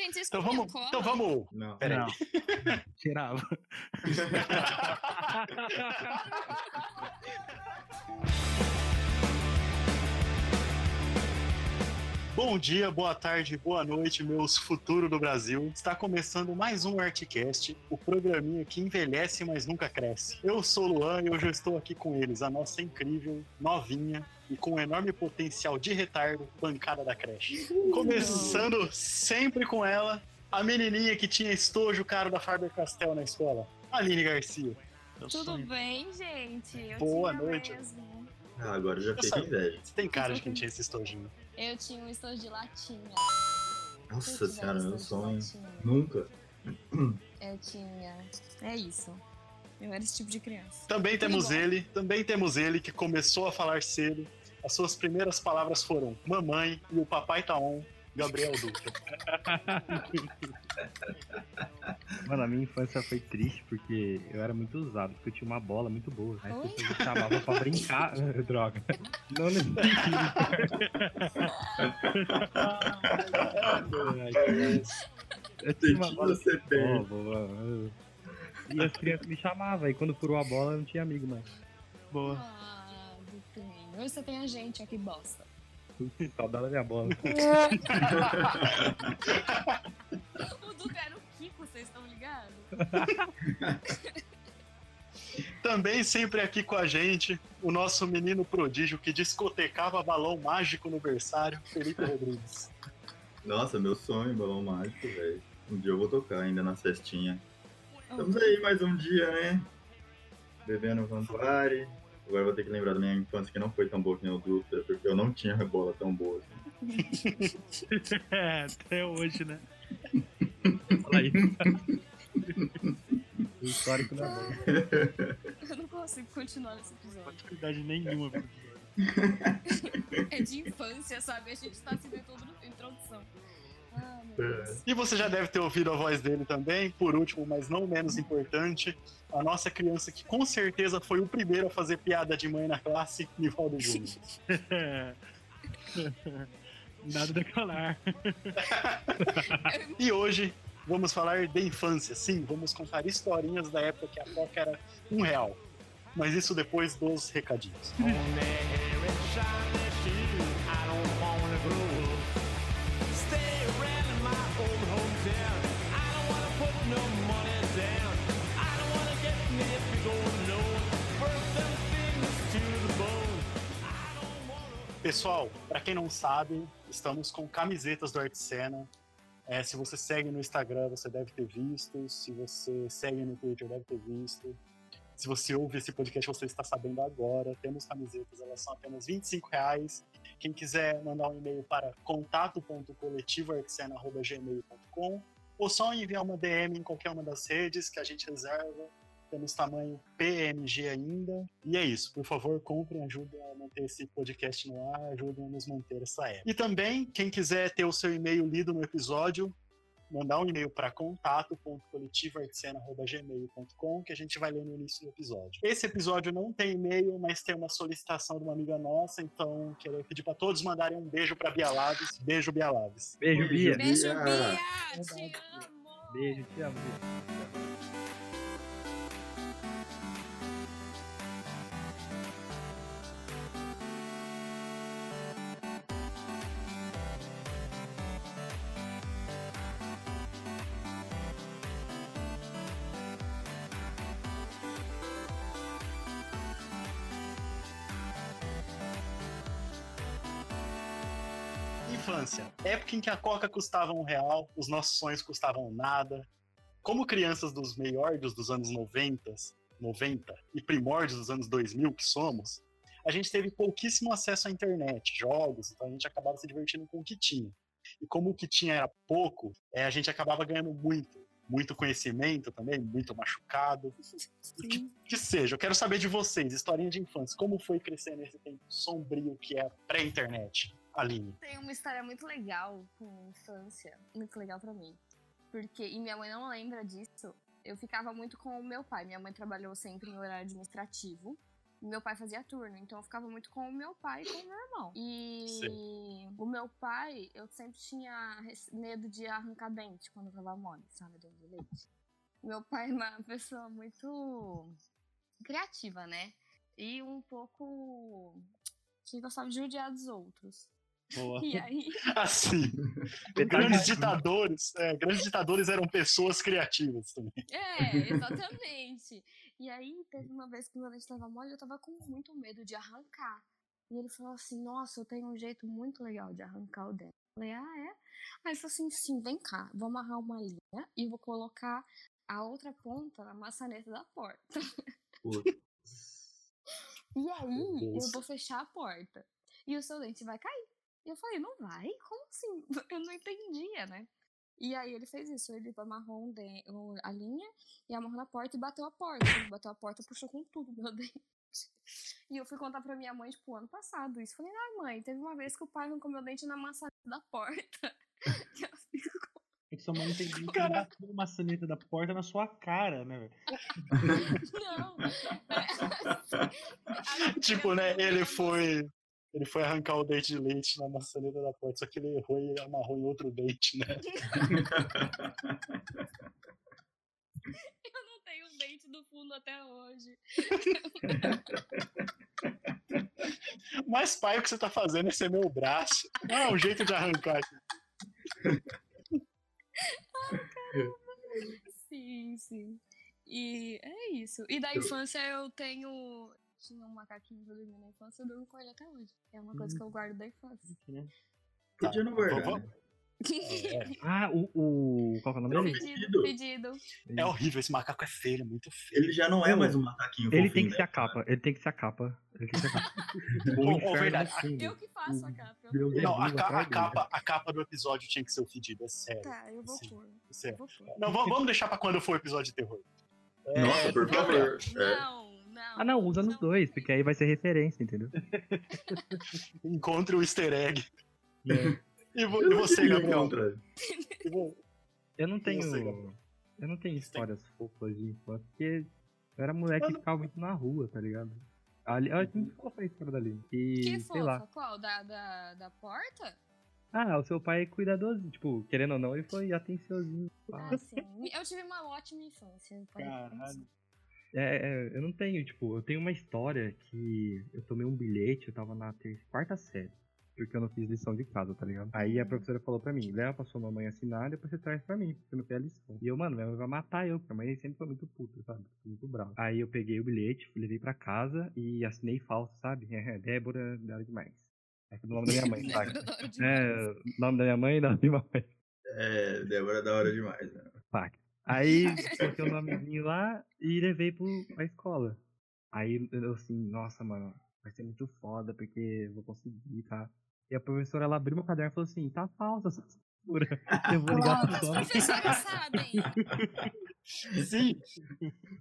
Gente, vocês Então vamos. cola? Então vamos. Não. Peraí. Não. Tirava. Bom dia, boa tarde, boa noite, meus futuros do Brasil. Está começando mais um Artcast, o programinha que envelhece, mas nunca cresce. Eu sou o Luan e hoje eu estou aqui com eles, a nossa incrível, novinha e com um enorme potencial de retardo, bancada da creche. Começando sempre com ela, a menininha que tinha estojo caro da Faber-Castell na escola, Aline Garcia. Meu Tudo sonho. bem, gente? Eu Boa tinha noite. mesmo. Ah, agora eu já Eu fiquei inveja. Você tem cara de quem tinha esse estojinho. Eu tinha um estojo de latinha. Nossa Eu senhora, meu sonho. Nunca. Eu tinha. É isso. Eu era esse tipo de criança. Também temos bom. ele, também temos ele que começou a falar cedo. As suas primeiras palavras foram mamãe e o papai tá on, Gabriel Dutra. Mano, a minha infância foi triste porque eu era muito usado, porque eu tinha uma bola muito boa. Aí as Oi? pessoas me chamavam pra brincar. Droga. Não nesse sentido. Eu tinha uma bola você tem. boa, boa. E as crianças me chamavam, e quando furou a bola eu não tinha amigo mais. Boa. Ah. Hoje você tem a gente, ó, que bosta. Saudade da minha bola. O Duca era o Kiko, vocês estão ligados? Também sempre aqui com a gente, o nosso menino prodígio que discotecava balão mágico no berçário, Felipe Rodrigues. Nossa, meu sonho, balão mágico, velho. Um dia eu vou tocar ainda na festinha. Estamos aí mais um dia, né? Bebendo Campari. Agora eu vou ter que lembrar da minha infância que não foi tão boa que nem o Dutra, porque eu não tinha bola tão boa assim. É, até hoje, né? Fala aí. O histórico não é bom. Eu não consigo continuar nesse episódio. Maturidade nenhuma. velho. É de infância, sabe? A gente tá se vendo tudo na introdução. Ah. E você já deve ter ouvido a voz dele também, por último, mas não menos importante, a nossa criança que com certeza foi o primeiro a fazer piada de mãe na classe, Nivaldo Júnior. Nada a declarar. E hoje vamos falar de infância. Sim, vamos contar historinhas da época que a Coca era um real. Mas isso depois dos recadinhos. Pessoal, para quem não sabe, estamos com camisetas do Arte Cena. É, se você segue no Instagram, você deve ter visto. Se você segue no Twitter, deve ter visto. Se você ouve esse podcast, você está sabendo agora. Temos camisetas, elas são apenas 25 reais. Quem quiser mandar um e-mail para contato.coletivoartesana.gmail.com ou só enviar uma DM em qualquer uma das redes que a gente reserva. Temos tamanho PNG ainda. E é isso. Por favor, comprem, ajudem a manter esse podcast no ar, ajudem a nos manter essa época. E também, quem quiser ter o seu e-mail lido no episódio, mandar um e-mail para contato.coletivoartesana.gmail.com que a gente vai ler no início do episódio. Esse episódio não tem e-mail, mas tem uma solicitação de uma amiga nossa, então quero pedir para todos mandarem um beijo para Bia Laves. Beijo, Bia Laves. Beijo, Bia. Beijo, Ah. Bia! Te amo! Beijo, te amo. Bia. Infância. Época em que a Coca custava um real, os nossos sonhos custavam nada. Como crianças dos meioros dos anos 90, 90 e primórdios dos anos 2000 que somos, a gente teve pouquíssimo acesso à internet, jogos, então a gente acabava se divertindo com o que tinha. E como o que tinha era pouco, é, a gente acabava ganhando muito. Muito conhecimento também, muito machucado. Que, que seja, eu quero saber de vocês, historinha de infância. Como foi crescer nesse tempo sombrio que é pré-internet? Aline. Tem uma história muito legal com infância, muito legal pra mim. Porque, e minha mãe não lembra disso, eu ficava muito com o meu pai. Minha mãe trabalhou sempre em horário administrativo. Meu pai fazia turno, então eu ficava muito com o meu pai e com o meu irmão. E Sim. o meu pai, eu sempre tinha medo de arrancar dente quando eu tava mole, sabe, dentro do leite. Meu pai é uma pessoa muito criativa, né? E um pouco que gostava de judiar dos outros. Boa. E aí, Assim, grandes ditadores, é, grandes ditadores eram pessoas criativas também. É, exatamente. E aí, teve uma vez que meu dente tava mole, eu tava com muito medo de arrancar. E ele falou assim: Nossa, eu tenho um jeito muito legal de arrancar o dente. Eu falei: Ah, é? Aí ele falou assim: Sim, vem cá, vou amarrar uma linha e vou colocar a outra ponta na maçaneta da porta. Putz. E aí, eu vou fechar a porta. E o seu dente vai cair. E eu falei, não vai? Como assim? Eu não entendia, né? E aí ele fez isso, ele amarrou um um- a linha e amarrou na porta e bateu a porta. Ele bateu a porta, puxou com tudo meu dente. E eu fui contar pra minha mãe, tipo, ano passado isso. Falei, ai mãe, teve uma vez que o pai arrancou meu dente na maçaneta da porta. E ela ficou, É que sua mãe entendeu que bateu uma maçaneta da porta na sua cara, né? velho? não. É, Tipo, né, ele foi. Ele foi arrancar o dente de leite na maçaneta da porta, só que ele errou e amarrou em outro dente, né? Eu não tenho dente do fundo até hoje. Mas, pai, o que você tá fazendo? Esse é meu braço. Não é um jeito de arrancar. Sim, sim. E é isso. E da infância eu tenho. Tinha um macaquinho que eu dormi na infância, eu durmo com ele até hoje. É uma coisa que eu guardo da infância. Né? Podia não guardar, né? Ah, o, o. Qual que é o nome dele? pedido, pedido. É horrível, esse macaco é feio, é muito feio. Ele já não é mais um macaquinho Ele tem que né? ser a capa. Ele tem que ser a capa. Ele tem que ser a capa. O verdade, no fundo. Eu que faço a capa. Não, a, Jesus, ca- a capa, a capa do episódio tinha que ser o fedido, é sério. Tá, eu vou pôr. Não, vamos, deixar pra quando for o episódio de terror. É, Nossa, por favor. É. Não, não. Ah, não, usa nos dois, porque aí vai ser referência, entendeu? Encontre o easter egg. É. E, vo- Eu e você, Gabriel? Eu não tenho. Gabriel. Eu não tenho Você tem- histórias fofas de infância, porque eu era moleque que ficava muito na rua, tá ligado? Ali, a gente ficou pra história dali. E, Que sei lá. fofa. Qual? Da, da, da porta? Ah, o seu pai é cuidadoso, tipo, querendo ou não, ele foi atenciosinho. Ah, sim. Eu tive uma ótima infância. pode Caralho. É, é, eu não tenho, tipo, eu tenho uma história que eu tomei um bilhete, eu tava na terça, quarta série. Porque eu não fiz lição de casa, tá ligado? Aí a professora falou pra mim, leva pra sua mamãe assinar, depois você traz pra mim, porque eu não fiz a lição. E eu, mano, minha mãe vai matar eu, porque a mãe sempre foi muito puta, sabe? Muito brava. Aí eu peguei o bilhete, levei pra casa e assinei falso, sabe? Débora, nada demais. É o nome da minha mãe, sabe? É, nome da minha mãe e nome da minha mãe. É, Débora é da hora demais, né? Pac. Aí coloquei o nomezinho lá e levei pro, pra escola. Aí eu assim, nossa, mano, vai ser muito foda porque eu vou conseguir, tá? E a professora ela abriu meu caderno e falou assim, tá falsa essa assinatura. Eu vou ligar pro dono. professoras sabem. Sim,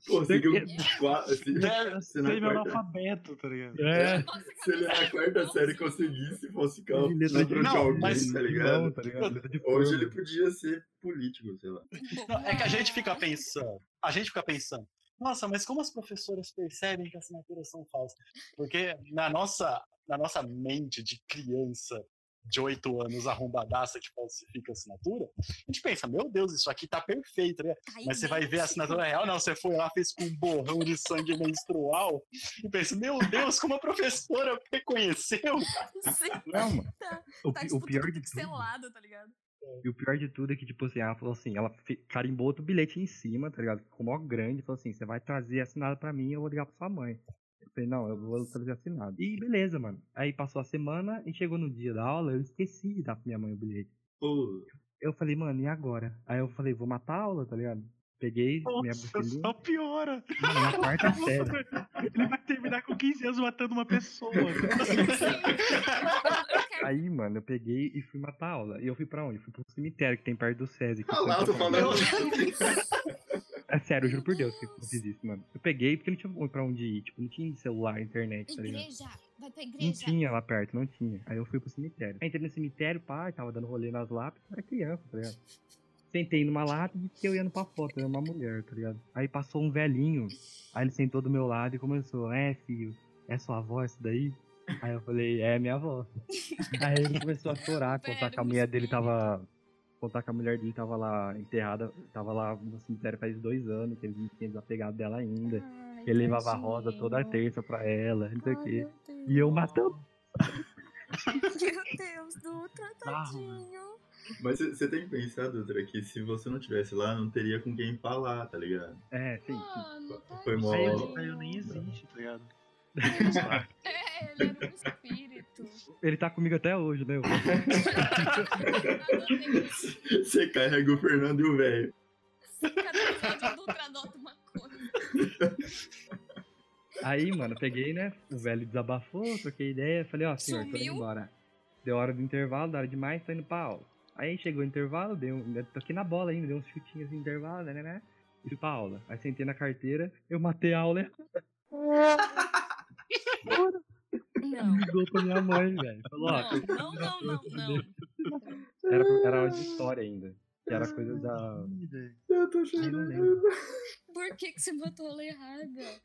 Pô, seguiu É. quatro. Se, Deve- se na quarta, analfabeto, tá ligado? É. É, se ele na quarta série conseguisse falsificar o livro de Não, alguém, mas- tá ligado? mão, tá ligado? De Hoje ele podia ser político, sei lá. Não, é que a gente fica pensando, a gente fica pensando, nossa, mas como as professoras percebem que as assinaturas são falsas? Porque na nossa, na nossa mente de criança de 8 anos arrombadaça que falsifica a assinatura, a gente pensa, meu Deus, isso aqui tá perfeito, né? Tá Mas você vai ver a assinatura real, não, você foi lá, fez com um borrão de sangue menstrual, e pensa, meu Deus, como a professora reconheceu? Sim, Não, mano. Tá- O, tá tipo o pior de tudo. tá ligado? E o pior de tudo é que, tipo assim, ela falou assim, ela carimbou outro bilhete em cima, tá ligado? Ficou mó grande, falou assim, você vai trazer assinado pra mim eu vou ligar pra sua mãe. Eu falei, não, eu vou trazer assinado. E beleza, mano. Aí passou a semana e chegou no dia da aula, eu esqueci de dar pra minha mãe o bilhete. Pô, Eu falei, mano, e agora? Aí eu falei, vou matar a aula, tá ligado? Peguei minha Nossa, mochilinha, só piora. mano, na quarta série. Ele vai terminar com 15 anos matando uma pessoa. Aí, mano, eu peguei e fui matar a aula. E eu fui pra onde? Eu fui pro cemitério que tem perto do SESI. que ah lá, tô falando. É sério, eu juro por Deus que eu fiz isso, mano. Eu peguei porque não tinha pra onde ir. Tipo, não tinha celular, internet, tá ligado? Igreja, vai pra Não igreja. tinha lá perto, não tinha. Aí eu fui pro cemitério. Aí entrei no cemitério, pá, tava dando rolê nas lápides, eu era criança, tá ligado? Sentei numa lápide e fiquei olhando pra foto, era uma mulher, tá ligado? Aí passou um velhinho, aí ele sentou do meu lado e começou, é, filho, é sua avó isso daí? Aí eu falei, é minha avó. Aí ele começou a chorar, contar que a mulher dele tava. Contar que a mulher dele tava lá enterrada, tava lá no cemitério faz dois anos, que ele não tinha desapegado dela ainda. Ai, que ele levava a rosa toda terça pra ela, não sei o quê. E eu matando. Meu Deus, Dutra, tadinho. Mas você tem que pensar, Dutra, que se você não tivesse lá, não teria com quem falar, tá ligado? É, sim. Mano, Foi mó- eu, nem existe, tá ligado? É, ele era um espírito. Ele tá comigo até hoje, né? Você carrega o Fernando e o velho. Cada episódio o Dutra adota uma coisa. Aí, mano, eu peguei, né? O velho desabafou, troquei ideia. Falei, ó, senhor, tô indo Sumiu. embora. Deu hora do intervalo, da hora demais, tô indo pra aula. Aí chegou o intervalo, dei um, aqui na bola ainda, dei uns chutinhos de intervalo, né, né, né? E fui pra aula. Aí sentei na carteira, eu matei a aula e Não. ligou pra minha mãe, velho. Falou, ó, Não, não, não, não, não. era, era aula de história ainda. Que era coisa da. Eu tô chorando. Por que, que você botou a aula errada?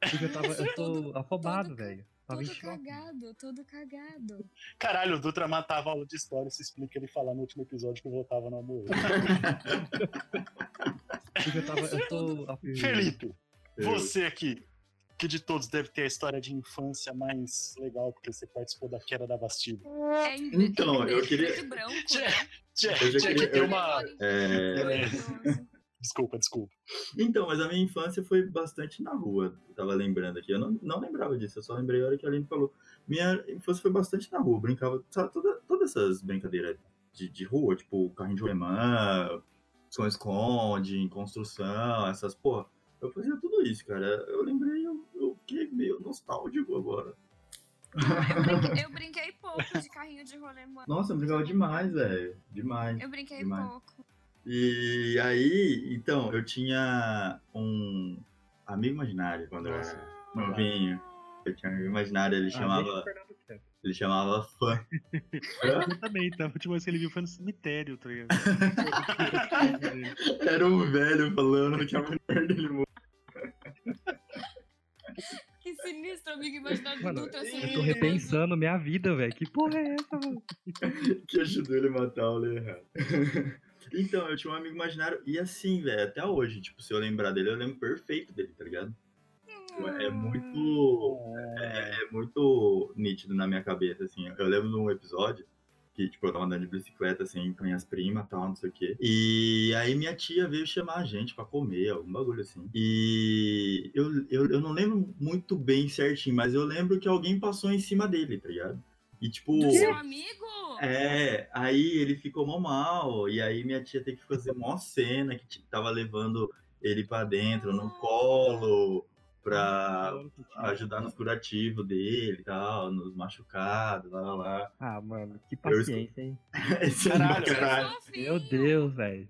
Porque eu tava. Eu tô afobado, velho. Tava Todo cagado, todo cagado. Caralho, o Dutra matava a aula de história. Isso explica ele falar no último episódio que eu votava no amor. Porque eu tava. Eu tô. Felipe, você aqui, que de todos deve ter a história de infância mais legal, porque você participou da queda da Bastilha. É Então, em eu queria- branco, Tinha, né? tinha, Eu tinha que ter uma. É, Maravilhoso. Desculpa, desculpa. Então, mas a minha infância foi bastante na rua. Eu tava lembrando aqui. Eu não, não lembrava disso, eu só lembrei a hora que a Aline falou. Minha infância foi bastante na rua. eu Brincava, sabe, toda, todas essas brincadeiras de, de rua, tipo carrinho de rolemã, esconde-esconde, construção, essas porra. Eu fazia tudo isso, cara. Eu lembrei, eu fiquei meio nostálgico agora. Eu brinquei, eu brinquei pouco de carrinho de rolemã. Nossa, eu brincava demais, velho. Demais. Eu brinquei Demais. pouco. E aí, então, eu tinha um amigo imaginário quando eu era novinho. Eu tinha um amigo imaginário, ele Ah, chamava. Ele chamava fã. Eu também, tá? A última vez que ele viu foi no cemitério, tá ligado? Era um velho falando que a mulher dele morreu. Que sinistro, amigo imaginário do Mano, Dutra assim. eu tô repensando minha vida, velho. Que porra é essa, mano? que ajudou ele a matar mulher errada. Então, eu tinha um amigo imaginário, e assim, velho, até hoje, tipo, se eu lembrar dele, eu lembro perfeito dele, tá ligado? É muito. É, é muito nítido na minha cabeça, assim. Eu lembro de um episódio que, tipo, eu tava andando de bicicleta, assim, com minhas primas e tal, não sei o quê. E aí minha tia veio chamar a gente pra comer, algum bagulho assim. E eu, eu, eu não lembro muito bem certinho, mas eu lembro que alguém passou em cima dele, tá ligado? E, tipo... Do seu amigo? É, aí ele ficou mó mal, e aí minha tia teve que fazer mó cena, que tipo, tava levando ele pra dentro, no colo, pra ajudar nos curativos dele e tal, nos machucados, lá, lá, lá. Ah, mano, que Eu paciência, hein? Esse é Caralho, caralho. Fofinho. Meu Deus, velho.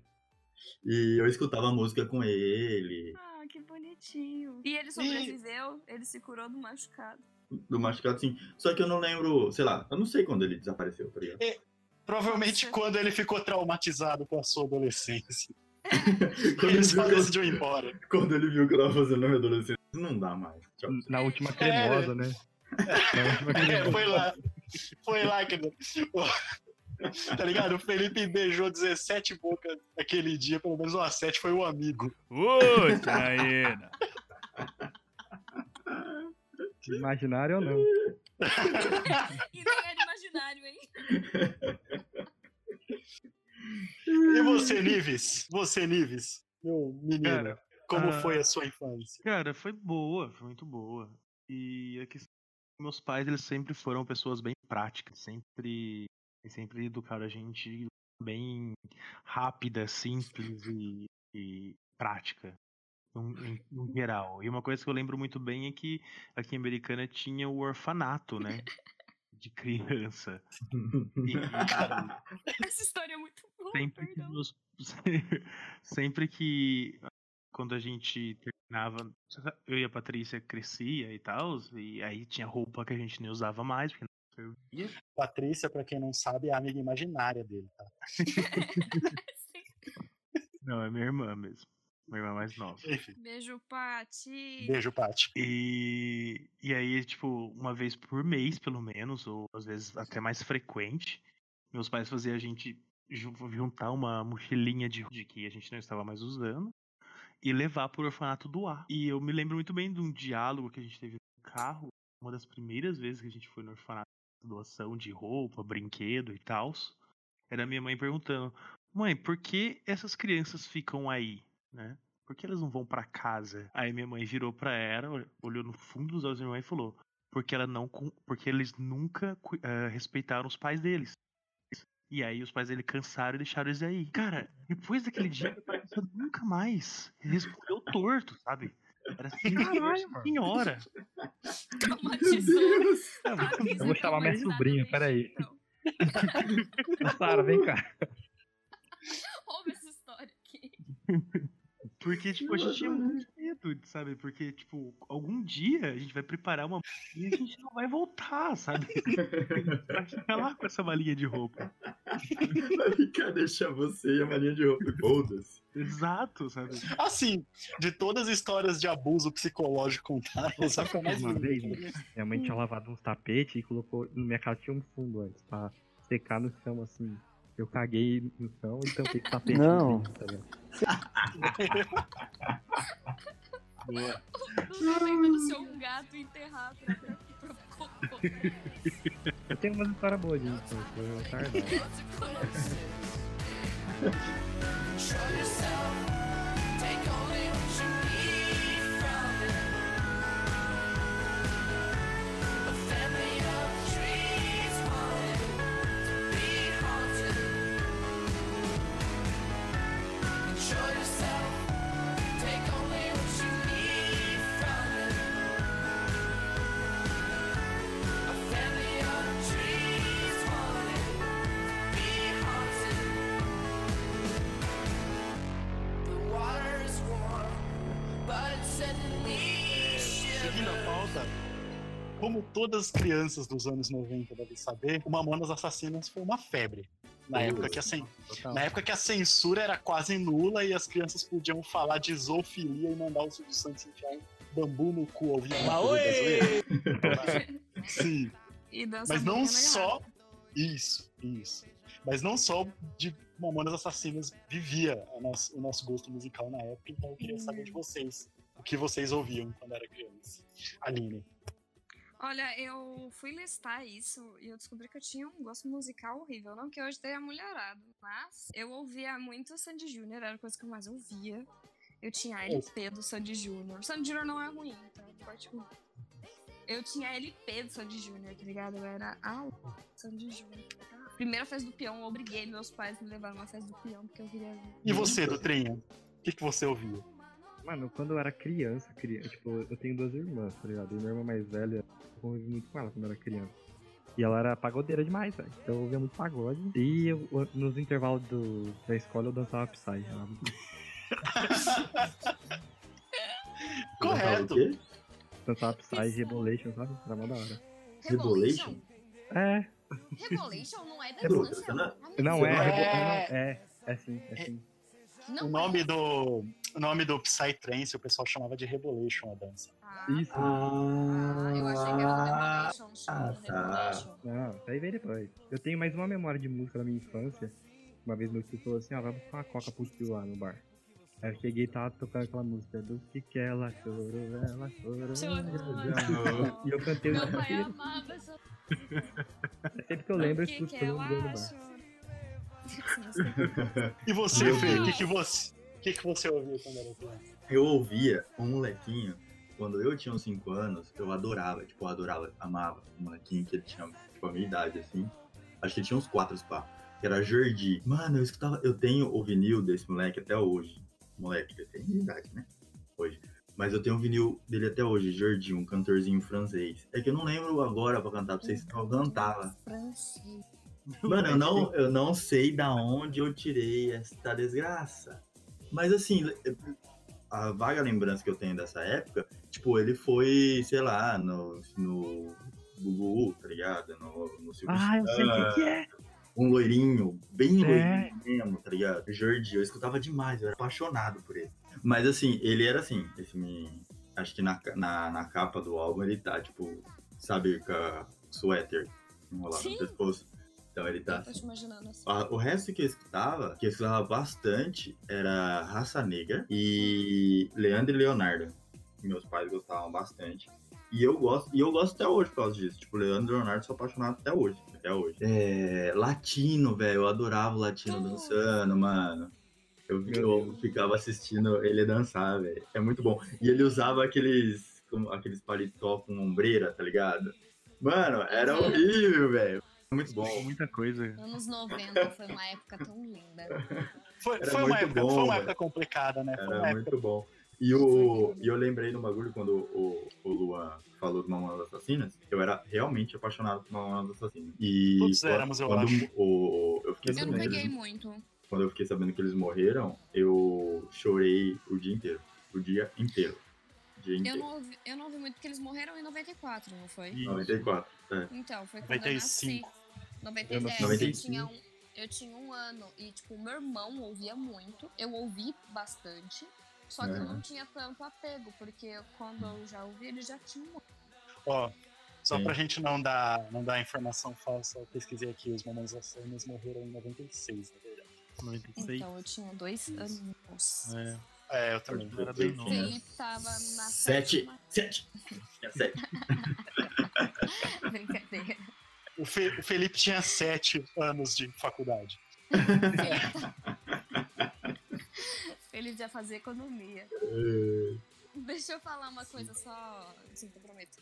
E eu escutava música com ele, Ah, que bonitinho. E ele sobreviveu? Ele se curou do machucado. do machucado assim. Só que eu não lembro, sei lá, eu não sei quando ele desapareceu, tá ligado? Provavelmente Nossa. quando ele ficou traumatizado com a sua adolescência. Quando ele ele, só viu que eu, decidiu ir embora. quando ele viu que eu tava fazendo na minha adolescência, não dá mais. Tchau. Na última cremosa, né? Na última É, cremosa. foi lá. Foi lá que. Tá ligado? O Felipe beijou 17 bocas aquele dia, pelo menos umas 7 foi o amigo. Ô, Janaína! Imaginário ou não? E nem era imaginário, hein? E você, Nives? Você, Nives? Meu menino, Cara, como ah, foi a sua infância? Cara, foi boa, foi muito boa. E a questão meus pais, eles sempre foram pessoas bem práticas, sempre sempre educaram a gente bem rápida, simples e, e prática. No, em- geral. E uma coisa que eu lembro muito bem é que aqui em Americana tinha o orfanato, né? De criança. E, Essa história é muito boa, sempre que perdão. nos- sempre que quando a gente terminava eu e a Patrícia crescia e tal e aí tinha roupa que a gente nem usava mais porque não servia Patrícia, pra quem não sabe, é a amiga imaginária dele, tá? não é minha irmã mesmo Minha irmã mais nova. Enfim, Beijo, Pati. beijo, Paty. E, e aí, tipo, uma vez por mês, pelo menos, ou às vezes até mais frequente, meus pais faziam a gente ju- juntar uma mochilinha de, de que a gente não estava mais usando e levar pro orfanato doar. E eu me lembro muito bem de um diálogo que a gente teve no carro, uma das primeiras vezes que a gente foi no orfanato doação de roupa, brinquedo e tal. Era minha mãe perguntando: "Mãe, por que essas crianças ficam aí?" né? Por que elas não vão pra casa? Aí minha mãe virou pra ela, ol- olhou no fundo dos olhos da minha mãe e falou: porque ela não, porque eles nunca eh, respeitaram os pais deles. E aí os pais dele cansaram e deixaram eles aí. Cara, depois daquele dia, a criança nunca mais respondeu torto, sabe? Era assim, Caralho, senhora. Traumatizou. Eu vou chamar minha sobrinha, peraí. Então, Sara, vem cá. ouve essa história aqui. Porque, tipo, a gente tinha muito medo, sabe? Porque, tipo, algum dia a gente vai preparar uma e a gente não vai voltar, sabe? pra ficar lá com essa malinha de roupa. Vai ficar, deixar você e a malinha de roupa. Foda-se. Exato, sabe? Assim, de todas as histórias de abuso psicológico contadas, essa foi a mais Uma vez, minha mãe tinha lavado uns tapetes e colocou. Na minha casa tinha um fundo antes, pra secar no chão assim. Eu caguei no chão e tampei o tapete. Não. Tá ligado? Boa. Não lembra do seu gato enterrado pra, pra cocô. Eu tenho umas histórias boas disso, eu sou retardado. Seguindo todas as crianças dos anos 90 devem saber, o Mamonas Assassinas foi uma febre. Na época, que a cen- Total. na época que a censura era quase nula e as crianças podiam falar de zoofilia e mandar o Silvio Santos enfiar um bambu no cu ao vivo. Sim. E Mas não só. Isso, isso. Mas não só de Mamonas Assassinas vivia nosso- o nosso gosto musical na época, então eu queria saber de vocês. O que vocês ouviam quando era criança. Aline. Olha, eu fui listar isso e eu descobri que eu tinha um gosto musical horrível. Não que hoje tenha mulherado, mas eu ouvia muito Sandy Júnior, era a coisa que eu mais ouvia. Eu tinha LP do Sandy Júnior. Sandy Júnior não é ruim? Parte ruim. Eu tinha LP do Sandy Júnior, tá ligado? Eu era a Sandy Júnior. Primeira festa do peão, eu obriguei meus pais a me levar numa festa do peão, porque eu queria ver. E você, Dutrinha? O que, que você ouvia? Mano, quando eu era criança, criança, tipo, eu tenho duas irmãs, tá ligado? E minha irmã mais velha, eu convivi muito com ela quando eu era criança. E ela era pagodeira demais, velho. Então eu ouvia muito pagode. E eu- nos intervalos do, da escola eu dançava Psy. Muito- Correto. Dançava Psy, Rebolation, sabe? Era mó da hora. Rebolation? É, Rebolation não é da Rebolation, infância. né? não é, É. Não, é, é sim, é sim. Não O nome do, o nome do Psytrance o pessoal chamava de Rebolation a dança. Ah, Isso. Ah, eu achei que era o Rebolation. ah, tá. Rebolation. Não, isso aí veio depois. Eu tenho mais uma memória de música da minha infância. Uma vez meu tio falou assim, ah, vai buscar uma coca pro tio lá no bar. Aí eu cheguei e tava tocando aquela música do que que ela chorou, ela chorou. Chorou. E eu cantei o Meu pai inteiro. amava essa Sempre que eu lembro, eu escuto no bar. chora? E você, Fê, o que, que você. O que, que você ouvia quando era criança? Eu ouvia um molequinho, quando eu tinha uns 5 anos, eu adorava, tipo, eu adorava, amava um molequinho que ele tinha, tipo, a minha idade, assim. Acho que ele tinha uns 4 pá. Que era Jordi. Mano, eu escutava, eu tenho o vinil desse moleque até hoje. Moleque, ele tem minha idade, né? Hoje. Mas eu tenho o vinil dele até hoje, Jordi, um cantorzinho francês. É que eu não lembro agora pra cantar pra vocês, eu cantava. Francês. Mano, eu não, eu não sei da onde eu tirei esta desgraça. Mas assim, a vaga lembrança que eu tenho dessa época, tipo, ele foi, sei lá, no, no Gugu, tá ligado? No, no Silvio Ah, eu sei o que, que é. Um loirinho, bem É. loirinho mesmo, tá ligado? Jordi, eu escutava demais, eu era apaixonado por ele. Mas assim, ele era assim, esse me... acho que na, na, na capa do álbum ele tá, tipo, sabe, com a suéter enrolado Sim. no pescoço. Então ele tá Eu tô te imaginando assim. O resto que eu escutava, que eu escutava bastante, era Raça Negra e Leandro e Leonardo. Meus pais gostavam bastante. E eu gosto, e eu gosto até hoje por causa disso. Tipo, Leandro e Leonardo sou apaixonado até hoje. Até hoje. É, latino, velho. Eu adorava o latino dançando, mano. Eu, eu ficava assistindo ele dançar, velho. É muito bom. E ele usava aqueles, como- aqueles paletó com ombreira, tá ligado? Mano, era horrível, velho. Muito bom. Muita coisa. Anos 90 foi uma época tão linda. Foi, foi uma muito época, bom, foi uma época complicada, né? Foi uma Era época. muito bom. E, o, e eu lembrei no bagulho quando o, o Luan falou do Mamonas Assassinas, eu era realmente apaixonado por Mamonas Assassinas. E Todos quando- éramos, eu quando acho. O, eu fiquei Eu não sabendo, peguei muito. quando eu fiquei sabendo que eles morreram, eu chorei o dia inteiro. O dia inteiro. O dia Eu inteiro. não, ouvi, eu não ouvi muito porque eles morreram em 94, não foi? E 94. É. Então, foi quando eu nasci. 95. 90, Eu nasci eu, 95. tinha um, eu tinha um ano e, tipo, meu irmão ouvia muito. Eu ouvi bastante. Só que eu Aham. não tinha tanto apego, porque quando eu já ouvi, ele já tinha um Ó, só Sim. pra gente não dar, não dar informação falsa, eu pesquisei aqui, os Mamonas Assassinas morreram em 96, na verdade. 96. Então eu tinha dois Isso. anos. É. É, eu também. Era bem novo. Felipe tava na Sete. sétima- Sete. Tinha sete. Brincadeira. O, Fe- o Felipe tinha sete anos de faculdade. Ele já fazia economia. Deixa eu falar uma coisa só, assim, eu prometo.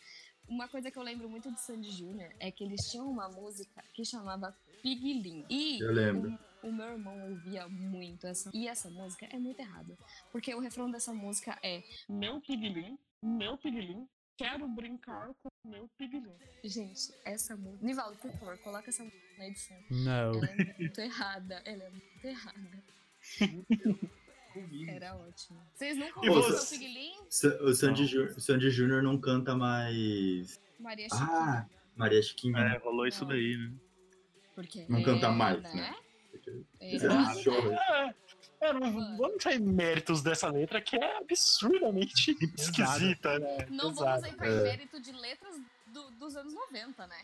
Uma coisa que eu lembro muito de Sandy Júnior é que eles tinham uma música que chamava Piglim. E Eu lembro. o, o meu irmão ouvia muito essa. E essa música é muito errada. Porque o refrão dessa música é Meu Piglim, meu Piglim, quero brincar com meu Piglim. Gente, essa música. Nivaldo, por favor, coloca essa música na edição. Não. Ela é muito errada. Ela é muito errada. Era ótimo. Vocês nunca ouviram O Sandy, Ju- o Sandy Júnior não canta mais. Maria Ah, Chiquinha. Maria Chiquinha. É, rolou isso daí, né? Porque não canta é, mais, né? É, Isso é. É, é, não vamos entrar em méritos dessa letra que é absurdamente esquisita, né? Não Pesada. vamos entrar em mérito de letras do- dos anos 90, né?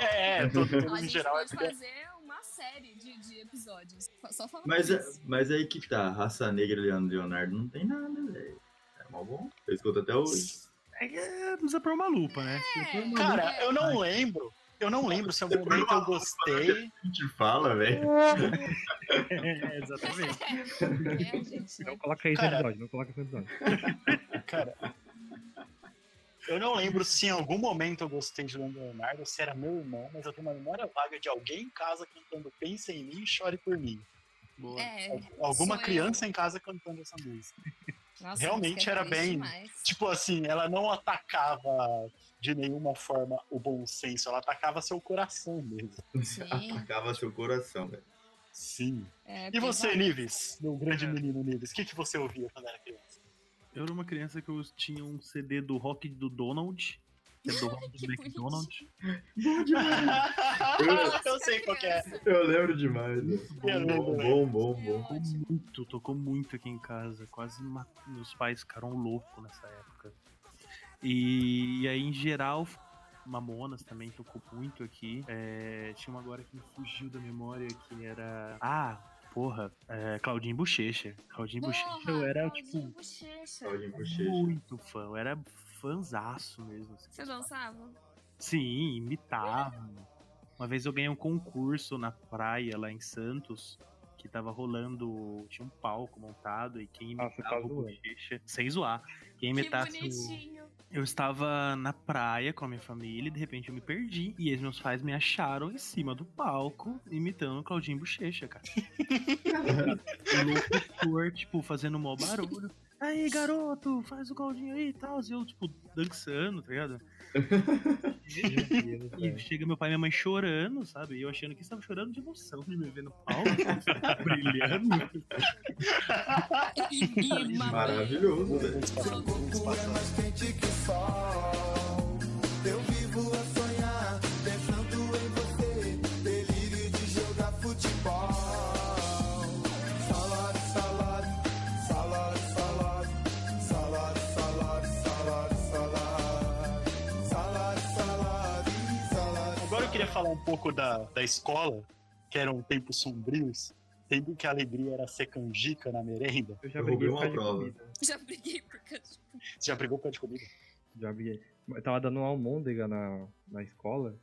É, é, todo, A em gente geral é pode fazer uma série de, de episódios. Só falando Mas, é- mas aí que tá, Raça Negra e Leandro Leonardo não tem nada, velho. É mal bom. Eu escuto até hoje. É, precisa pôr uma lupa, né? É, Cara, é, eu não lembro. Eu não lembro se em algum momento eu gostei. A gente fala, velho. É, exatamente. É, gente, Não coloca isso no Cara. episódio, não coloca isso no episódio. Cara, eu não lembro se em algum momento eu gostei de Leonardo, se era meu irmão, mas eu tenho uma memória vaga de alguém em casa cantando Pensa em mim e chore por mim. Boa. É, Al- Alguma sou eu. criança em casa cantando essa música. Nossa, realmente é era bem- demais. Tipo assim, ela não atacava de nenhuma forma o bom senso, ela atacava seu coração mesmo. Sim. Atacava seu coração, velho. Sim. É, E você. Nives? Meu grande É. menino Nives, o que, que você ouvia quando era criança? Eu era uma criança que eu tinha um CD do rock do Donald. Que é do rock do McDonald's. eu sei qual que é. Eu lembro demais. Eu lembro, Bom, bom, bom, É bom. Tocou muito, tocou muito aqui em casa. Quase meus pais ficaram loucos nessa época. E, e aí, em geral, Mamonas também tocou muito aqui. É, tinha uma agora que me fugiu da memória que era. Ah, porra, é, Claudinho Bochecha. Claudinho Bochecha eu era, Claudinho tipo, Bochecha. Claudinho Bochecha. muito fã. Eu era fãzaço mesmo. assim. Você dançava? Sim, imitava. Uma vez eu ganhei um concurso na praia lá em Santos, que tava rolando. Tinha um palco montado e quem Ah, imitava tá o. Bochecha, sem zoar. Quem Que imitasse o. bonitinho. Eu estava na praia com a minha família e de repente eu me perdi. E eles, meus pais me acharam em cima do palco, imitando o Claudinho Bochecha, cara. o locutor, tipo, fazendo mó barulho. Aí, garoto, faz o Claudinho aí e tal. E eu, tipo, dançando, tá ligado? E chega meu pai e minha mãe chorando, sabe? E eu achando que estava chorando de emoção de me ver no palco, brilhando. Maravilhoso, velho. é falar um pouco da, da escola, que eram tempos sombrios, tendo que a alegria era ser canjica na merenda. Eu já Eu briguei por uma causa de prova. comida. Já briguei por causa de... Você já brigou por causa de comida? Já briguei. Eu tava dando uma almôndega na, na escola.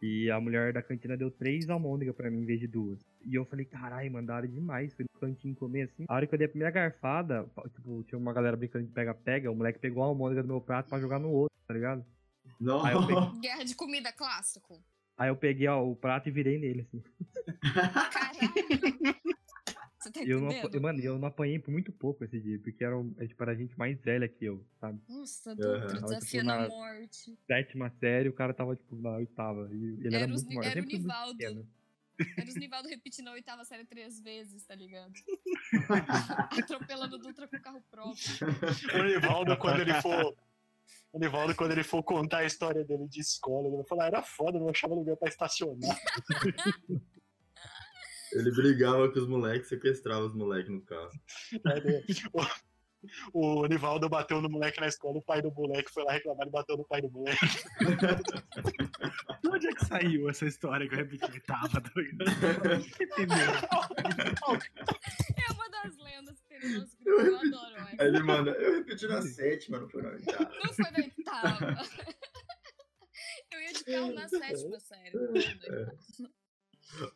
E a mulher da cantina deu três almôndegas pra mim em vez de duas. E eu falei, caralho, mandaram demais. Fui no cantinho comer assim. A hora que eu dei a primeira garfada, tipo, tinha uma galera brincando de pega-pega. O moleque pegou a almôndega do meu prato pra jogar no outro, tá ligado? Não. Aí eu peguei, Guerra de comida clássico. Aí eu peguei ó, o prato e virei nele, assim. Você tá eu não, entendendo? mano, eu não apanhei por muito pouco esse dia, porque era, tipo, era gente mais velha que eu, sabe? Nossa, Aham. Dutra, Tava, tipo, a morte. Sétima série, o cara tava, tipo, na oitava. E ele era, Era muito maior. Eu era o Nivaldo. Era os Nivaldo repetindo a oitava série três vezes, tá ligado? Atropelando o Dutra com o carro próprio. O Nivaldo, quando ele for. O Nivaldo, quando ele for contar a história dele de escola, ele vai falar, era foda, não achava lugar pra estacionar. Ele brigava com os moleques, sequestrava os moleques no carro. O, o Nivaldo bateu no moleque na escola, o pai do moleque foi lá reclamar e bateu no pai do moleque. De onde é que saiu essa história que eu repeti oitava, tá ligado? Entendeu? É uma das lendas no nosso grupo, eu adoro. Aí ele manda, eu repeti na sétima, não foi na oitava. Não foi na oitava. Eu ia de carro na sétima série. oitava.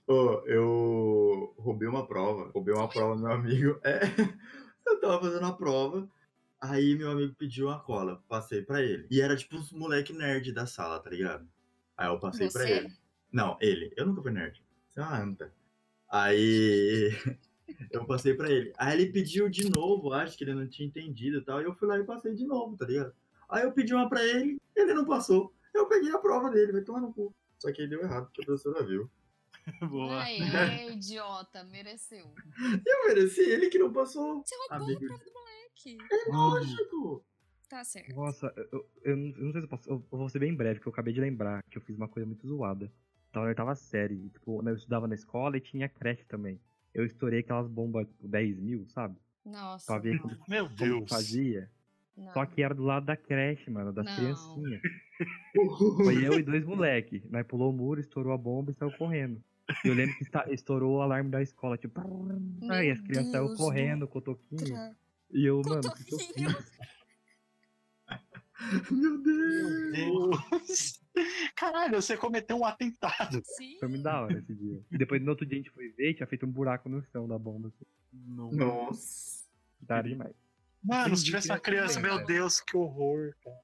Ô, eu roubei uma prova. Roubei uma prova do meu amigo. É, eu tava fazendo a prova. Aí meu amigo pediu uma cola. Passei pra ele. E era tipo os moleque nerd da sala, tá ligado? Aí eu passei pra Você? ele. Não, ele. Eu nunca fui nerd. Você é uma anta. Aí eu passei pra ele. Aí ele pediu de novo, acho que ele não tinha entendido e tal. E eu fui lá e passei de novo, tá ligado? Aí eu pedi uma pra ele, ele não passou. Eu peguei a prova dele, vai tomar no cu. Só que aí deu errado, porque a professora viu. Boa. Aê, idiota, mereceu. Eu mereci ele que não passou. Você roubou Amigo. a prova do moleque. É lógico. Tá certo. Nossa, eu, eu, não eu não sei se eu posso. Eu, eu vou ser bem breve, porque eu acabei de lembrar que eu fiz uma coisa muito zoada. Tava na oitava série. Tipo, eu estudava na escola e tinha creche também. Eu estourei aquelas bombas, tipo, 10 mil, sabe? Nossa, Pra ver como, Meu como Deus. fazia. não. Só que era do lado da creche, mano, das Não. criancinhas. Foi eu e dois moleque. Nós pulou o muro, estourou a bomba e saiu correndo. E eu lembro que estourou o alarme da escola, tipo. Aí as crianças saíram correndo com o toquinho. Dutra. E eu, Com mano, o que, que eu toquinho. fiz? Meu Deus. Meu Deus. Caralho, você cometeu um atentado. Sim. Foi muito da hora esse dia. E depois no outro dia a gente foi ver e tinha feito um buraco no chão da bomba. Assim. Não. Nossa. Da demais. Mano, se Entendi, tivesse uma criança também, meu cara. Deus, que horror, cara.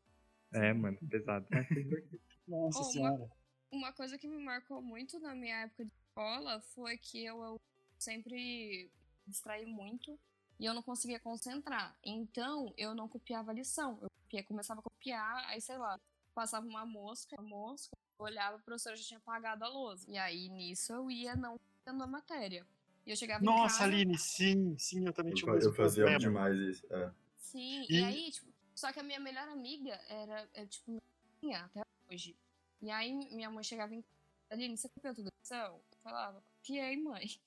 É, mano, pesado. Nossa Oh, uma- senhora. Uma coisa que me marcou muito na minha época de escola foi que eu, eu sempre distraí muito e eu não conseguia concentrar. Então, eu não copiava a lição. Eu copia- começava a copiar, aí, sei lá, passava uma mosca, uma mosca, eu olhava, o professor já tinha apagado a lousa. E aí, nisso, eu ia não tendo a matéria. E eu chegava em Nossa, casa... Aline, sim, sim, eu também Eu, tinha mesmo eu fazia problema. demais isso. É. Sim, E- e... aí, tipo, só que a minha melhor amiga era, é, tipo, minha até hoje. E aí minha mãe chegava em casa, Aline, você copiou tudo a lição? Eu falava, copiei, mãe.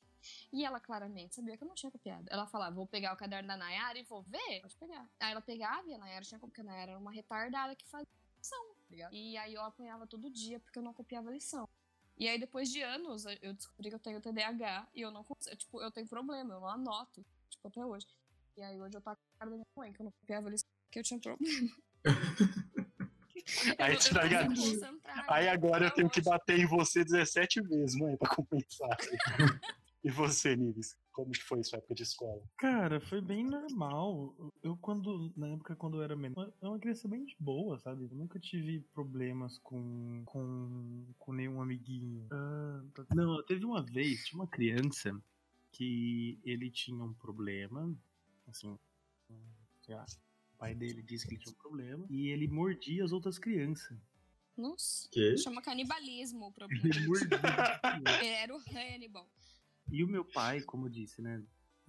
E ela claramente sabia que eu não tinha copiado. Ela falava, vou pegar o caderno da Nayara e vou ver, pode pegar. Aí ela pegava e a Nayara tinha copiado, porque a Nayara era uma retardada que fazia ligado? E aí eu apanhava todo dia porque eu não copiava a lição. E aí depois de anos eu- descobri que eu tenho TDAH e eu não consigo, tipo, eu tenho problema, eu não anoto, tipo, até hoje. E aí hoje eu tô com a cara da minha mãe, que eu não copiava a lição porque eu tinha problema. Aí, eu, eu tá ligado? Aí agora eu tenho que hoje. bater em você 17 vezes, mãe, pra compensar. e você, Nives, como que foi sua época de escola? Cara, foi bem normal. Eu, quando, na época, quando eu era menor, eu era uma criança bem de boa, sabe? Eu nunca tive problemas com, com, com nenhum amiguinho. Ah, tá- não, teve uma vez, tinha uma criança que ele tinha um problema, assim, sei lá, o pai dele disse que ele tinha um problema, e ele mordia as outras crianças. Nossa, Que? chama canibalismo o problema. Ele mordia. Ele era o Hannibal. E o meu pai, como eu disse, né,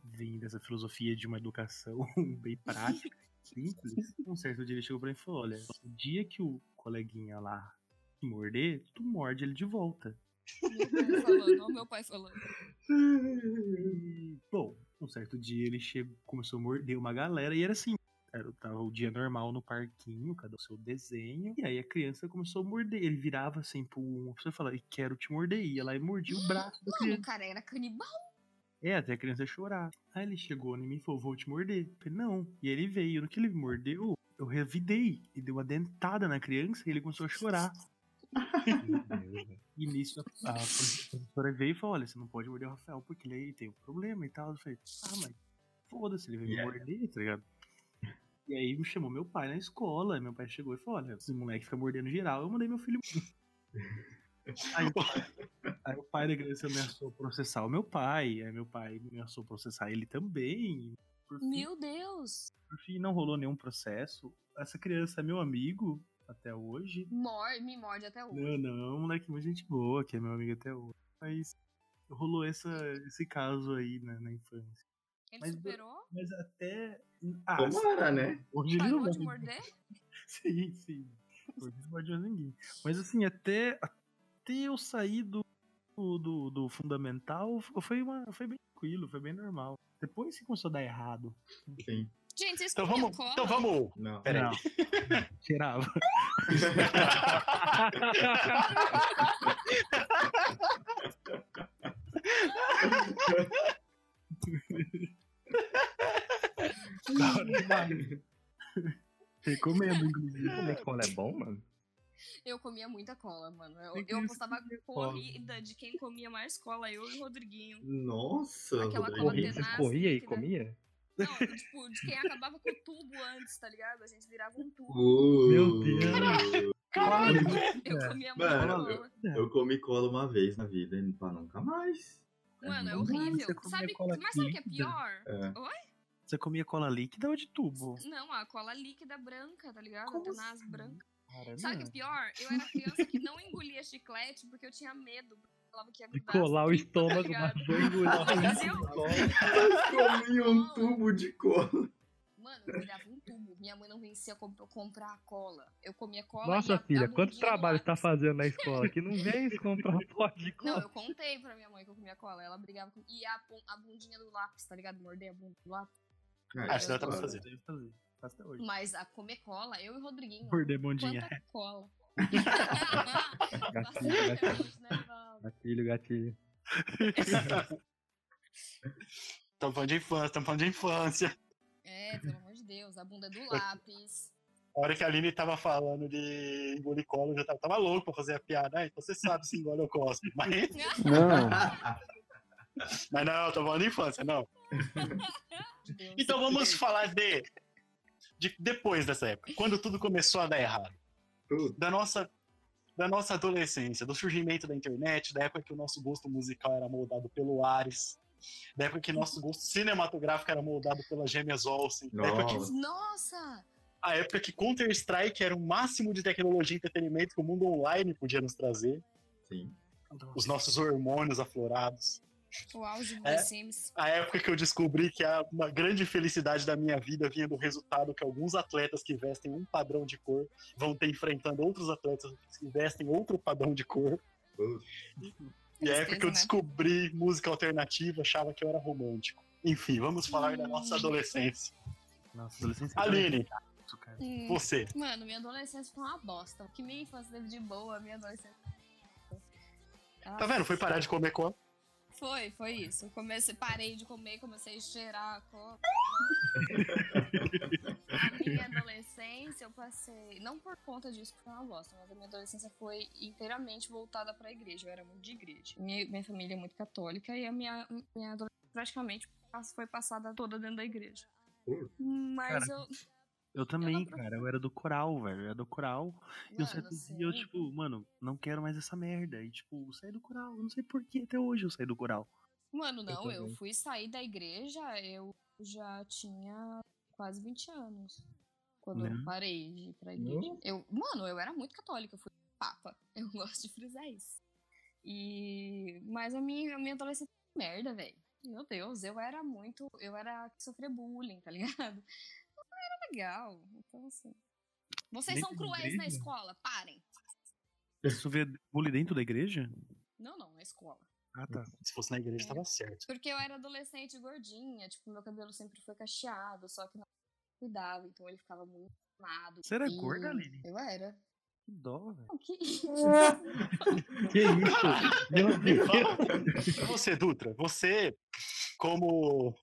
vem dessa filosofia de uma educação bem prática, simples. Um certo dia ele chegou pra mim e falou: Olha, o dia que o coleguinha lá te morder, tu morde ele de volta. Meu pai falando, meu pai falando. E, bom, um certo dia ele chegou, começou a morder uma galera e era assim. Era, tava o dia normal no parquinho, cada o seu desenho. E aí a criança começou a morder. Ele virava assim pra uma pessoa e falava, "E quero te morder. E ia lá e mordia o braço da Mano, criança. o cara era canibal. É, até a criança chorar. Aí ele chegou em mim e falou, vou te morder. Eu falei, não. E aí ele veio. No que ele me mordeu, eu revidei. E deu uma dentada na criança e ele começou a chorar. Meu Deus, velho. E nisso a, a professora veio e falou: Olha, você não pode morder o Rafael porque ele aí tem um problema e tal. Eu falei: Ah, mas foda-se, ele veio Yeah. me morder, tá ligado? E aí me chamou meu pai na escola. Meu pai chegou e falou: Olha, esse moleque fica mordendo geral. Eu mandei meu filho. Aí, o pai- aí o pai da criança ameaçou processar o meu pai. Aí meu pai ameaçou processar ele também. Fim, Meu Deus. por fim, não rolou nenhum processo. Essa criança é meu amigo até hoje. Mor me morde até hoje. Não, não, é um moleque muito gente boa, que é meu amigo até hoje. Mas rolou essa, esse caso aí na, na infância. Ele Mas- superou? Mas até. Ah, Tomara, né? hoje ele não de morder? Sim, sim. Hoje não morde mais ninguém. Mas assim, até, até eu sair do, do, do fundamental, foi, uma, foi bem tranquilo, foi bem normal. Depois que começou a dar errado. Sim. Gente, vocês Então vamos, cola? então vamos. Não. Peraí. Não. Cheirava. Da hora demais. Recomendo, inclusive. Comer cola é bom, mano? Eu comia muita cola, mano. Eu, eu comer cola. corrida de quem comia mais cola, eu e o Rodriguinho. Nossa, Aquela Rodrigo. cola Corria, tenaz, e líquida. comia? Não, tipo, de quem acabava com o tubo antes, tá ligado? A gente virava um tubo. Uh, Meu Deus. Caralho! Eu É. comia Mano, cola. Eu comi cola uma vez na vida e pra nunca mais. Mano, é Você horrível. Sabe, mas sabe o que é pior? É. Você comia cola líquida ou de tubo? Não, a cola líquida branca, tá ligado? Como a tenaz assim? branca. Cara, Sabe o que é não. pior? Eu era criança que não engolia chiclete porque eu tinha medo. Falava que ia grudar colar as o tá estômago ligado? na boa Entendeu? Mas comi um tubo de cola. Mano, eu virava um tubo. Minha mãe não vencia com- comprar a cola. Eu comia cola Nossa, filha, bundinha do trabalhos tá fazendo na escola? Que não vem comprar um pote de Não, cola. eu contei pra minha mãe que eu comia cola. Ela brigava com. E a, a bundinha do lápis, tá ligado? Morder a bunda do lápis. Ah, isso dá pra fazer. Até hoje. Mas a comer cola, eu e o Rodriguinho. Morder bundinha. Quanta cola. Gatilho, gatilho. Gatilho, gatilho. Estamos falando de infância, estamos falando de infância. É, pelo amor de Deus, a bunda do lápis. A hora que a Aline tava falando de engolir cola, eu já tava, tava louco pra fazer a piada. Ah, então você sabe se engole ou cospe. Mas, Não. mas não, tô falando de infância, não. Deus. Então vamos falar de, de depois dessa época, quando tudo começou a dar errado. Tudo. Da nossa, da nossa adolescência, do surgimento da internet, da época que o nosso gosto musical era moldado pelo Ares, da época que nosso gosto cinematográfico era moldado pelas gêmeas Olsen, da época que, Nossa. Nossa! a época que Counter-Strike era o máximo de tecnologia e entretenimento que o mundo online podia nos trazer, Sim. os nossos hormônios aflorados. O auge do É. Sims. A época que eu descobri que a, uma grande felicidade da minha vida vinha do resultado que alguns atletas que vestem um padrão de cor vão ter enfrentando outros atletas que vestem outro padrão de cor. Putz. E a época que eu né? descobri música alternativa, achava que eu era romântico. Enfim, vamos falar da nossa adolescência. Nossa, adolescência. Aline, Isso, cara. Hum, você. Mano, minha adolescência foi uma bosta. O que minha infância teve de boa, minha adolescência. Tá vendo? Foi parar de comer cola. Foi, foi isso. Eu comecei, parei de comer, comecei a cheirar a cola. a minha adolescência eu passei, não por conta disso que foi uma bosta, mas a minha adolescência foi inteiramente voltada pra igreja. Eu era muito de igreja. Minha, minha família é muito católica e a minha, minha adolescência praticamente foi passada toda dentro da igreja. Mas Cara, eu. Eu também, não- cara. Eu era do coral, velho. Eu era do coral. E um Mano, certo dia eu, tipo, mano, não quero mais essa merda. E, tipo, eu saí do coral. Eu não sei por que até hoje eu saí do coral. Mano, não, eu, também. fui sair da igreja, eu já tinha quase 20 anos. Quando Né? eu parei de ir pra igreja. Não. Eu, mano, eu era muito católica, eu fui papa. Eu gosto de frisar isso. E. Mas a minha, a minha adolescência foi merda, velho. Meu Deus, eu era muito. Eu era que sofria bullying, tá ligado? Não legal. Então, assim. Vocês Dentro são cruéis na escola, parem. Isso vê bullying dentro da igreja? Não, não, na escola. Ah, tá. Se fosse na igreja, tava certo. Porque eu era adolescente gordinha, tipo, meu cabelo sempre foi cacheado, só que na cuidava, então ele ficava muito amado. Você era E gorda, Aline? Eu era. Que dó, velho. O que isso? Que isso? Meu Me Deus. E você, Dutra, você, como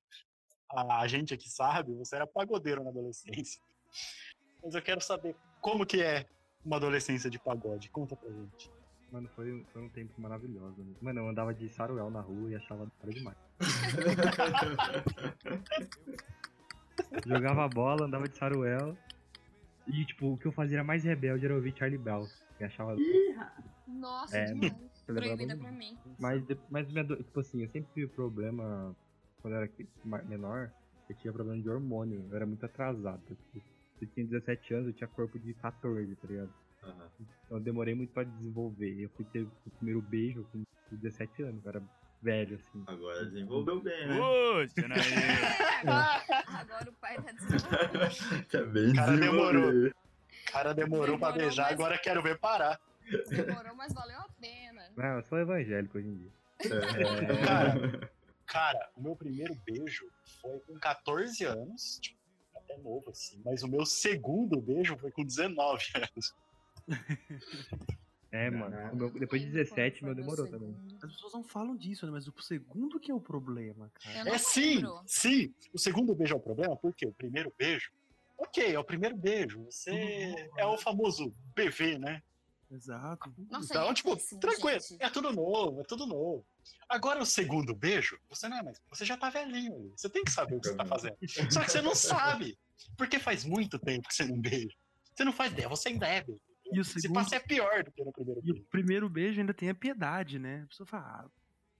a gente aqui sabe, você era pagodeiro na adolescência. Mas eu quero saber como que é uma adolescência de pagode. Conta pra gente. Mano, foi, foi um tempo maravilhoso. né? Mano, eu andava de saruel na rua e achava da hora demais. Jogava bola, andava de saruel. E, tipo, o que eu fazia era mais rebelde era ouvir Charlie Brown. E achava. Nossa, É, demais. Proibida pra mim. Mas, mas tipo assim, eu sempre tive problema. Quando eu era menor, eu tinha problema de hormônio. Eu era muito atrasado. Tipo, eu tinha 17 anos, eu tinha corpo de 14, tá ligado? Aham. Então eu demorei muito pra desenvolver. Eu fui ter o primeiro beijo com 17 anos, eu era velho, assim. Agora desenvolveu bem, né? Ô, Janaína. Agora o pai tá desenvolvendo. Tá bem Cara, demorou. cara demorou pra beijar, mas- agora quero ver parar. Demorou, mas valeu a pena. Não, eu sou evangélico hoje em dia. É. Cara, Cara, o meu primeiro beijo foi com 14 anos, tipo, até novo assim, mas o meu segundo beijo foi com 19 anos. É, mano. Meu- depois de Lembro 17, quando meu demorou também. As pessoas não falam disso, né? Mas o segundo que é o problema, cara. É sim, sim. O segundo beijo é o problema, porque o primeiro beijo, ok, é o primeiro beijo. Você é o famoso BV, né? Exato. Nossa, então, é tipo, tranquilo, é tudo novo, é tudo novo. Agora o segundo beijo, você não é mais, você já tá velhinho. Você tem que saber o que você tá fazendo. Só que você não sabe, porque faz muito tempo que você não beija. Você não faz ideia, você ainda é beijo. E o Se segundo. passa é pior do que no primeiro E o beijo. primeiro beijo ainda tem a piedade, né? A pessoa fala, ah,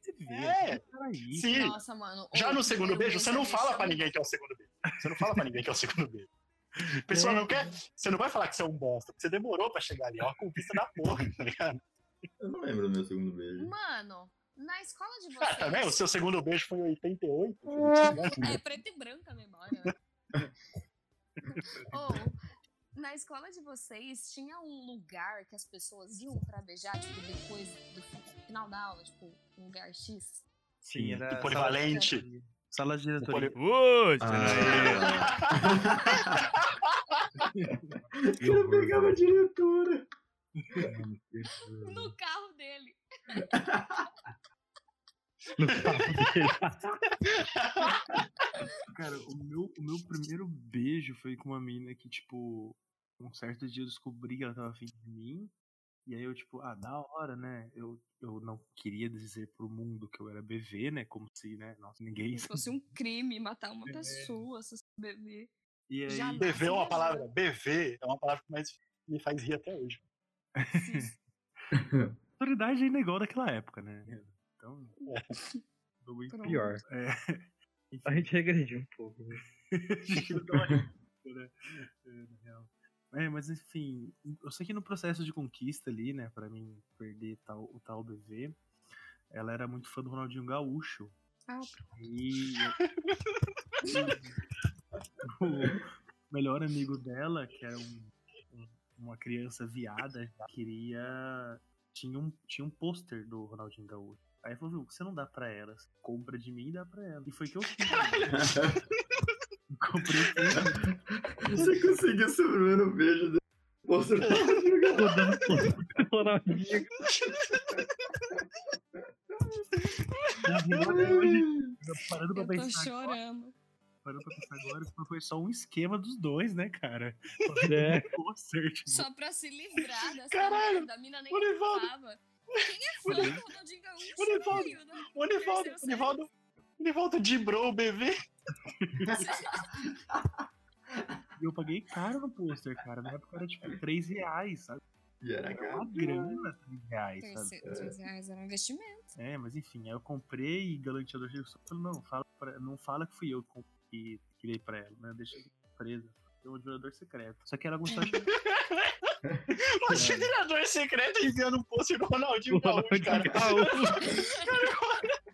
você vê, É, peraí. Sim. Nossa, mano. Já o no segundo beijo, você não me fala chama- pra ninguém que é o segundo beijo. Você não fala pra ninguém que é o segundo beijo. A pessoa É. não quer. Você não vai falar que você é um bosta, porque você demorou pra chegar ali. É uma conquista da porra, tá ligado? Eu não lembro do meu segundo beijo. Mano, na escola de vocês. Ah, também? O seu segundo beijo foi em 88? É preto e branco a memória, né? Ou, na escola de vocês, tinha um lugar que as pessoas iam pra beijar, tipo, depois do fi- final da aula, tipo, um lugar X? Sim, era sala- polivalente. Sala de diretoria. Ô, Ah, Janaína. Eu pegava a diretora. No carro dele. Cara, o meu, o meu primeiro beijo foi com uma mina que, tipo, um certo dia eu descobri que ela tava afim de mim. E aí eu, tipo, ah, da hora, né? Eu, eu não queria dizer pro mundo que eu era BV, né? Como se, né? Nossa, ninguém. Se fosse um crime matar uma pessoa, se bebê. E aí, Já- BV é uma Sim, palavra. BV é uma palavra que mais me faz rir até hoje. a autoridade ainda é igual daquela época, né? Então. muito- Pronto. Pior. É. A gente regrediu um pouco. né? né? É, na real. É, mas enfim, eu sei que no processo de conquista ali, né, pra mim perder tal, o tal BV, ela era muito fã do Ronaldinho Gaúcho. Ah, E o melhor amigo dela, que era um- um- uma criança viada, queria. Tinha um, tinha um pôster do Ronaldinho Gaúcho. Aí falou, viu, você não dá pra ela, você compra de mim e dá pra ela. E foi que eu fiz. Comprei tudo. Você conseguiu sobreviver no beijo dele. Posso Rodando todo o Ronaldinho. Até hoje, parando pra eu tô pensar agora, chorando. parando pra pensar agora, foi só um esquema dos dois, né, cara? É. Só pra se livrar dessa Caralho, merda. A mina nem tava. Quem é fã do Ronaldinho Gaúcho? O Nivaldo. né? O Nivaldo, Terceiro o Nivaldo, o Nivaldo dibrou o BV. E eu paguei caro no pôster, cara. Na época era tipo 3 reais, sabe? E era Era caro. uma grana 3 reais, sabe? Terceiro- três reais era um investimento. É, mas enfim, aí eu comprei e galanteador chegou só falou, não, fala pra- não fala que fui eu que criei pra ela, né? Deixa presa. Tem um admirador secreto. Só que ela gostou O generador secreto enviando um pôster do Ronaldinho Gaúcho, cara. Ronaldinho Gaúcho.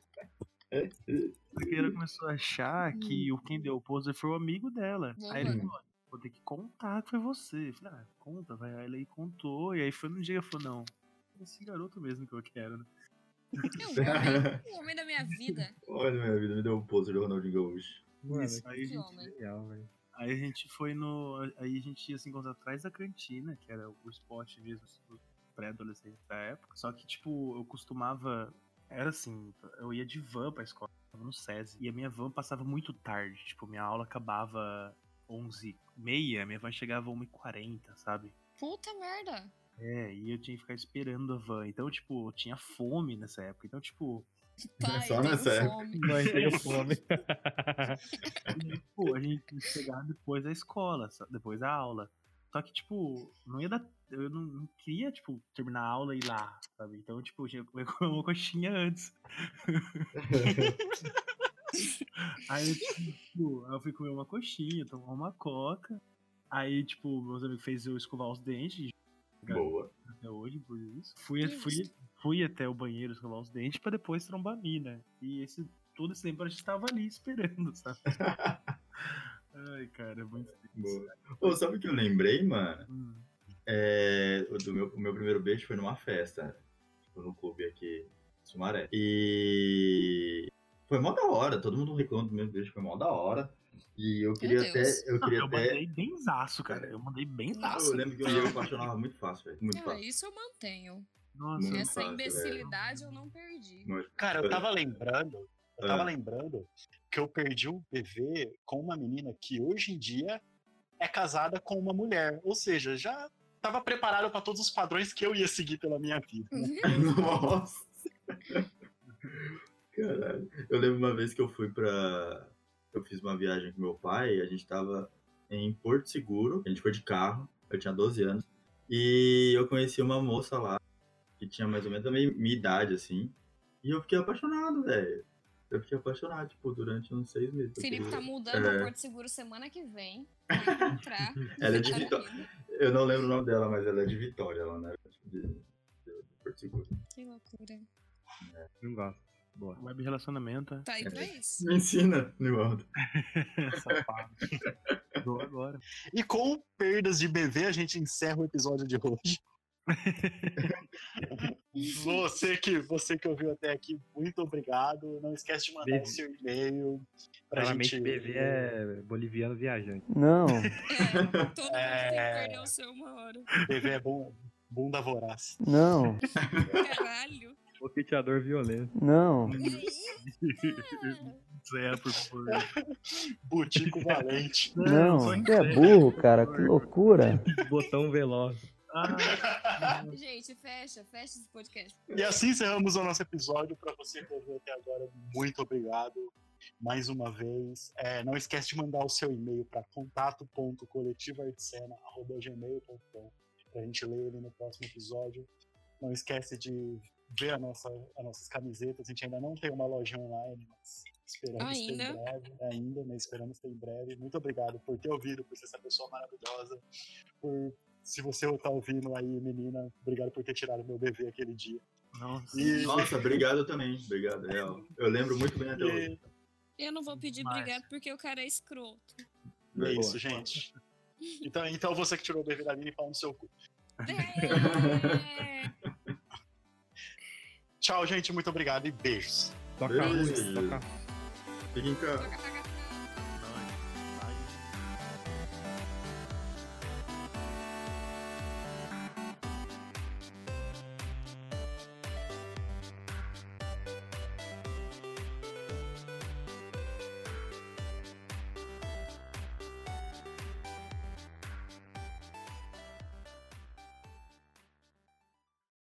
Só que ela começou a achar que o quem deu o pôster foi o amigo dela. Aí ele Uhum. falou, vou ter que contar que foi você. Eu falei, ah, conta, vai. Aí ele contou, e aí foi no dia que eu falei, não, é esse garoto mesmo que eu quero, né? É o homem, o homem da minha vida. Olha, minha vida, me deu um pôster do Ronaldinho Gaúcho. Mano, Isso, aí, Que gente, homem. Genial, velho. Aí a gente foi no. Aí a gente ia se encontrar atrás da cantina, que era o spot mesmo do pré-adolescente da época. Só que, tipo, eu costumava. Era assim, eu ia de van pra escola, tava no SESI. E a minha van passava muito tarde. Tipo, minha aula acabava 11h30, minha van chegava 1h40, sabe? Puta merda. É, e eu tinha que ficar esperando a van. Então, tipo, eu tinha fome nessa época. Então, tipo, Pai, Só eu tenho nessa época. fome. Mãe, tenho fome. E, pô, a gente ia chegar depois da escola, depois da aula. Só que, tipo, não ia dar. Eu não, não queria, tipo, terminar a aula e ir lá, sabe? Então, tipo, eu tinha que comer uma coxinha antes. Aí, tipo, eu fui comer uma coxinha, tomar uma coca. Aí, tipo, meus amigos fez eu escovar os dentes Boa. até hoje, por isso. Fui, fui, fui até o banheiro escovar os dentes pra depois trombar a mina. E esse, todo esse tempo a gente tava ali esperando, sabe? Ai, cara, é muito triste. Boa. Ô, sabe o que eu lembrei, mano? Hum. É, o, do meu, o meu primeiro beijo foi numa festa, tipo, no clube aqui em Sumaré. E foi mó da hora, todo mundo reclama do meu beijo, foi mó da hora. E eu queria até. Eu Não, queria eu até. mandei benzaço, cara. Eu mandei benzaço. Eu lembro que eu, eu me apaixonava muito fácil, velho. Muito Ah, fácil. isso eu mantenho. Nossa, Essa fácil, imbecilidade eu não perdi. Cara, eu tava lembrando, eu tava Ah. lembrando que eu perdi um bebê com uma menina que hoje em dia é casada com uma mulher. Ou seja, já tava preparado pra todos os padrões que eu ia seguir pela minha vida. né? Nossa! Caralho. Eu lembro uma vez que eu fui pra. Eu fiz uma viagem com meu pai, a gente tava em Porto Seguro, a gente foi de carro, eu tinha 12 anos, e eu conheci uma moça lá, que tinha mais ou menos a minha, minha idade, assim, e eu fiquei apaixonado, velho. Eu fiquei apaixonado, tipo, durante uns seis meses. Felipe tá queria- mudando É. pra Porto Seguro semana que vem. Ela é de Tá Vitória. Eu não lembro o nome dela, mas ela é de Vitória, ela não é de, de, de Porto Seguro. Que loucura. Não gosto. Boa. web relacionamento. Tá aí pra isso. Me ensina, Nivaldo. Safado. Dou agora. E com perdas de bebê, a gente encerra o episódio de hoje. Você, que, você que ouviu até aqui, muito obrigado. Não esquece de mandar o seu e-mail pra Claramente gente. BV é boliviano viajante. Não. É, todo mundo tem que É. perder o seu uma hora. Bebê é bom, bunda voraz. Não. Caralho. Boqueteador violento. Não. Zero, por favor. Butico valente. Não. só Você é burro, cara. Que loucura. Botão veloz. Ah, Gente, fecha, fecha esse podcast. E assim encerramos o nosso episódio. Para você que ouviu até agora, muito obrigado mais uma vez. É, não esquece de mandar o seu e-mail para contato.coletivoartesana.gmail.com para a gente ler ele no próximo episódio. Não esquece de ver a nossa, as nossas camisetas. A gente ainda não tem uma loja online, mas esperamos Ainda. ter em breve. Ainda, né? Esperamos ter em breve. Muito obrigado por ter ouvido, por ser essa pessoa maravilhosa. Por, se você tá ouvindo aí, menina, obrigado por ter tirado meu bebê aquele dia. nossa. E, Nossa, obrigado também. Obrigado, real. Eu lembro muito bem até hoje. Eu não vou pedir Mas- obrigado porque o cara é escroto. É isso, gente. Então, então você que tirou o bebê da Lili, pau no seu cu. É. Tchau, gente. Muito obrigado e beijos. Toca a música, toca Fiquem em casa. Toca, toca,